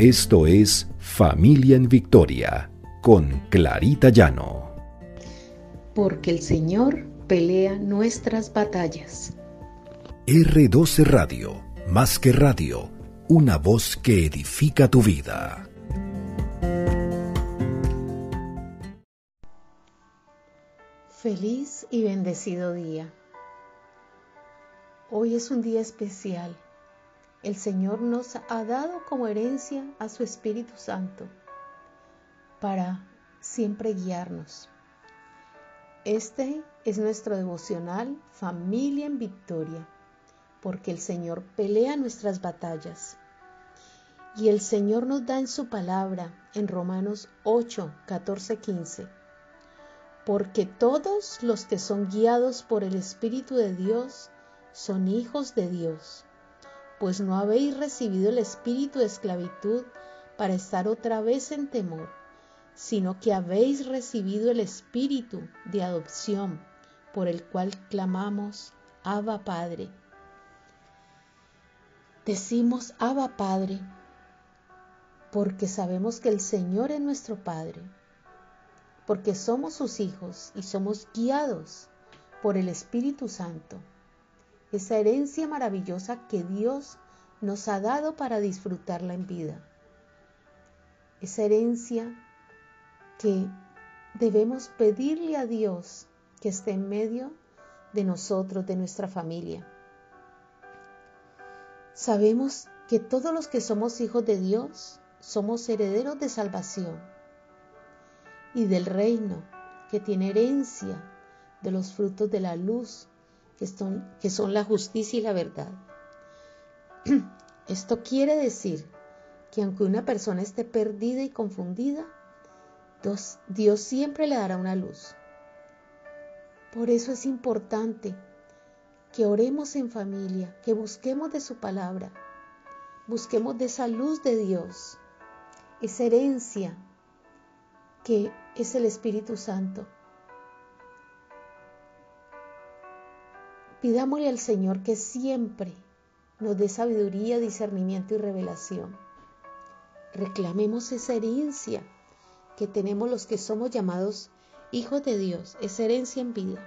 Esto es Familia en Victoria con Clarita Llano. Porque el Señor pelea nuestras batallas. R12 Radio, más que radio, una voz que edifica tu vida. Feliz y bendecido día. Hoy es un día especial el Señor nos ha dado como herencia a su Espíritu Santo para siempre guiarnos. Este es nuestro devocional Familia en Victoria, porque el Señor pelea nuestras batallas. Y el Señor nos da en su palabra en Romanos 8, 14, 15. Porque todos los que son guiados por el Espíritu de Dios son hijos de Dios pues no habéis recibido el espíritu de esclavitud para estar otra vez en temor, sino que habéis recibido el espíritu de adopción, por el cual clamamos, Abba Padre. Decimos Abba Padre porque sabemos que el Señor es nuestro Padre, porque somos sus hijos y somos guiados por el Espíritu Santo esa herencia maravillosa que Dios nos ha dado para disfrutarla en vida. Esa herencia que debemos pedirle a Dios que esté en medio de nosotros, de nuestra familia. Sabemos que todos los que somos hijos de Dios somos herederos de salvación y del reino que tiene herencia de los frutos de la luz que son, que son la justicia y la verdad. Esto quiere decir que aunque una persona esté perdida y confundida, Dios, Dios siempre le dará una luz. Por eso es importante que oremos en familia, que busquemos de su palabra, busquemos de esa luz de Dios, esa herencia que es el Espíritu Santo Pidámosle al Señor que siempre nos dé sabiduría, discernimiento y revelación. Reclamemos esa herencia que tenemos los que somos llamados hijos de Dios, esa herencia en vida.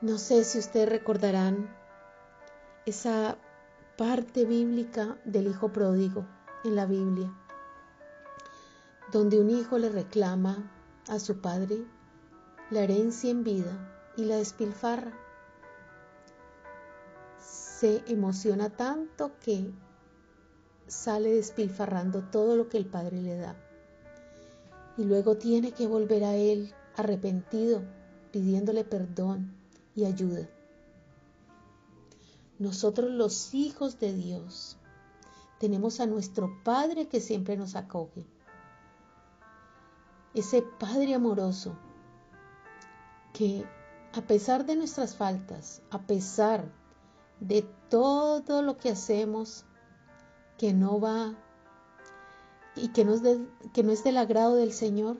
No sé si ustedes recordarán esa parte bíblica del hijo pródigo en la Biblia, donde un hijo le reclama a su padre la herencia en vida y la despilfarra se emociona tanto que sale despilfarrando todo lo que el Padre le da. Y luego tiene que volver a Él arrepentido, pidiéndole perdón y ayuda. Nosotros los hijos de Dios tenemos a nuestro Padre que siempre nos acoge. Ese Padre amoroso que a pesar de nuestras faltas, a pesar de todo lo que hacemos que no va y que no, es del agrado del Señor,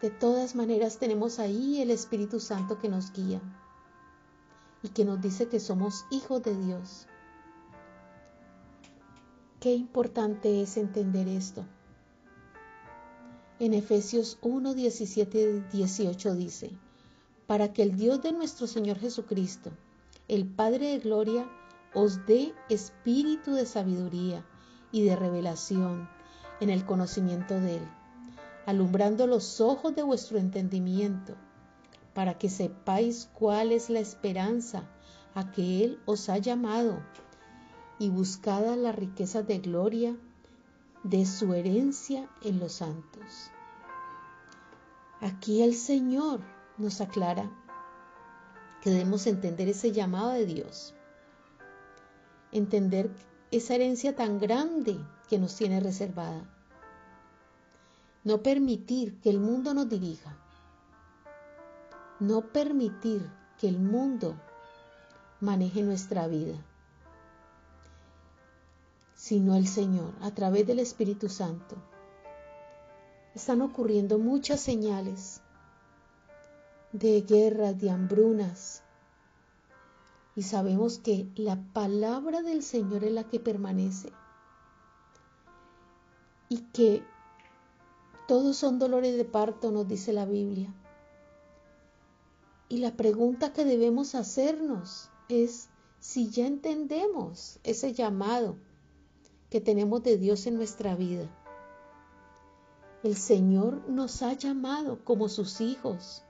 de todas maneras tenemos ahí el Espíritu Santo que nos guía y que nos dice que somos hijos de Dios. Qué importante es entender esto. En Efesios 1, 17 y 18 dice, para que el Dios de nuestro Señor Jesucristo, el Padre de Gloria os dé espíritu de sabiduría y de revelación en el conocimiento de Él, alumbrando los ojos de vuestro entendimiento, para que sepáis cuál es la esperanza a que Él os ha llamado, y buscada la riqueza de gloria de su herencia en los santos. Aquí el Señor nos aclara debemos entender ese llamado de Dios, entender esa herencia tan grande que nos tiene reservada, no permitir que el mundo nos dirija, no permitir que el mundo maneje nuestra vida, sino el Señor a través del Espíritu Santo. Están ocurriendo muchas señales de guerras, de hambrunas. Y sabemos que la palabra del Señor es la que permanece. y que todos son dolores de parto, nos dice la Biblia. Y la pregunta que debemos hacernos es si ya entendemos ese llamado que tenemos de Dios en nuestra vida. El Señor nos ha llamado como sus hijos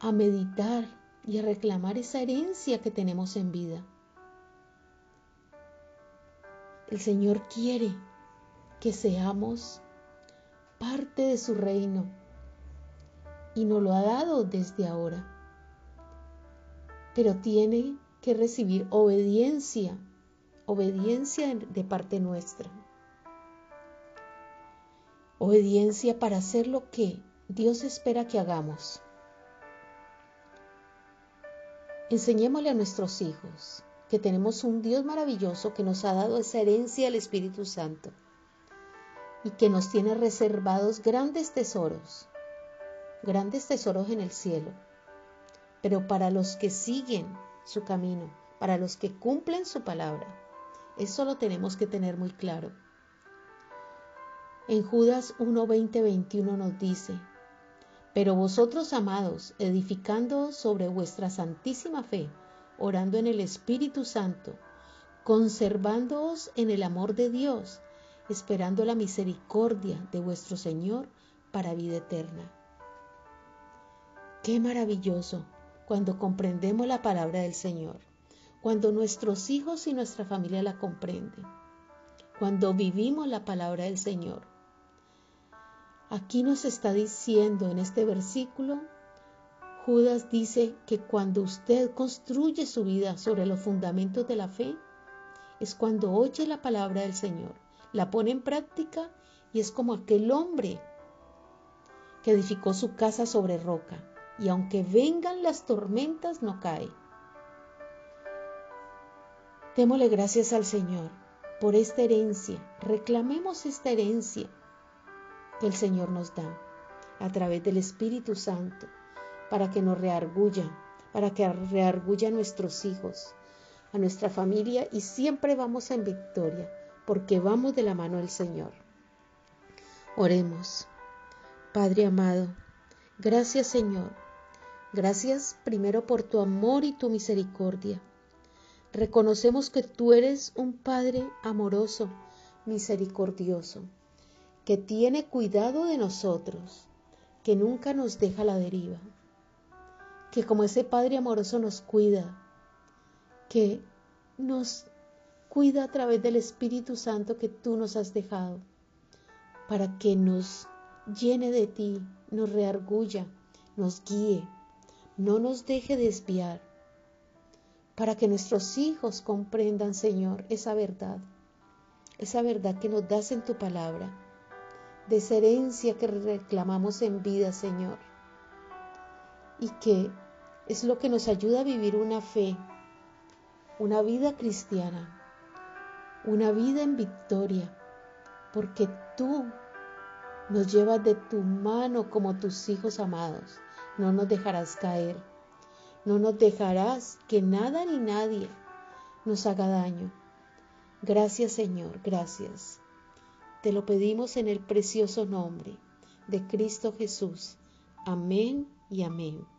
a meditar y a reclamar esa herencia que tenemos en vida. El Señor quiere que seamos parte de su reino y nos lo ha dado desde ahora. Pero tiene que recibir obediencia, obediencia de parte nuestra. Obediencia para hacer lo que Dios espera que hagamos. Enseñémosle a nuestros hijos que tenemos un Dios maravilloso que nos ha dado esa herencia del Espíritu Santo y que nos tiene reservados grandes tesoros, grandes tesoros en el cielo. Pero para los que siguen su camino, para los que cumplen su palabra, eso lo tenemos que tener muy claro. En Judas 1, 20, 21 nos dice, Pero vosotros, amados, edificando sobre vuestra santísima fe, orando en el Espíritu Santo, conservándoos en el amor de Dios, esperando la misericordia de vuestro Señor para vida eterna. Qué maravilloso cuando comprendemos la palabra del Señor, cuando nuestros hijos y nuestra familia la comprenden, cuando vivimos la palabra del Señor Aquí nos está diciendo en este versículo, Judas dice que cuando usted construye su vida sobre los fundamentos de la fe, es cuando oye la palabra del Señor, la pone en práctica y es como aquel hombre que edificó su casa sobre roca. Y aunque vengan las tormentas no cae. Démosle gracias al Señor por esta herencia, reclamemos esta herencia que el Señor nos da a través del Espíritu Santo para que nos reargulla, para que reargulla a nuestros hijos, a nuestra familia y siempre vamos en victoria porque vamos de la mano del Señor. Oremos. Padre amado, gracias Señor. Gracias primero por tu amor y tu misericordia. Reconocemos que tú eres un Padre amoroso, misericordioso que tiene cuidado de nosotros, que nunca nos deja la deriva, que como ese Padre amoroso nos cuida, que nos cuida a través del Espíritu Santo que tú nos has dejado, para que nos llene de ti, nos reargulla, nos guíe, no nos deje desviar, para que nuestros hijos comprendan, Señor, esa verdad, esa verdad que nos das en tu palabra de esa que reclamamos en vida, Señor. Y que es lo que nos ayuda a vivir una fe, una vida cristiana, una vida en victoria, porque tú nos llevas de tu mano como tus hijos amados. No nos dejarás caer, no nos dejarás que nada ni nadie nos haga daño. Gracias Señor, gracias. Te lo pedimos en el precioso nombre de Cristo Jesús. Amén y amén.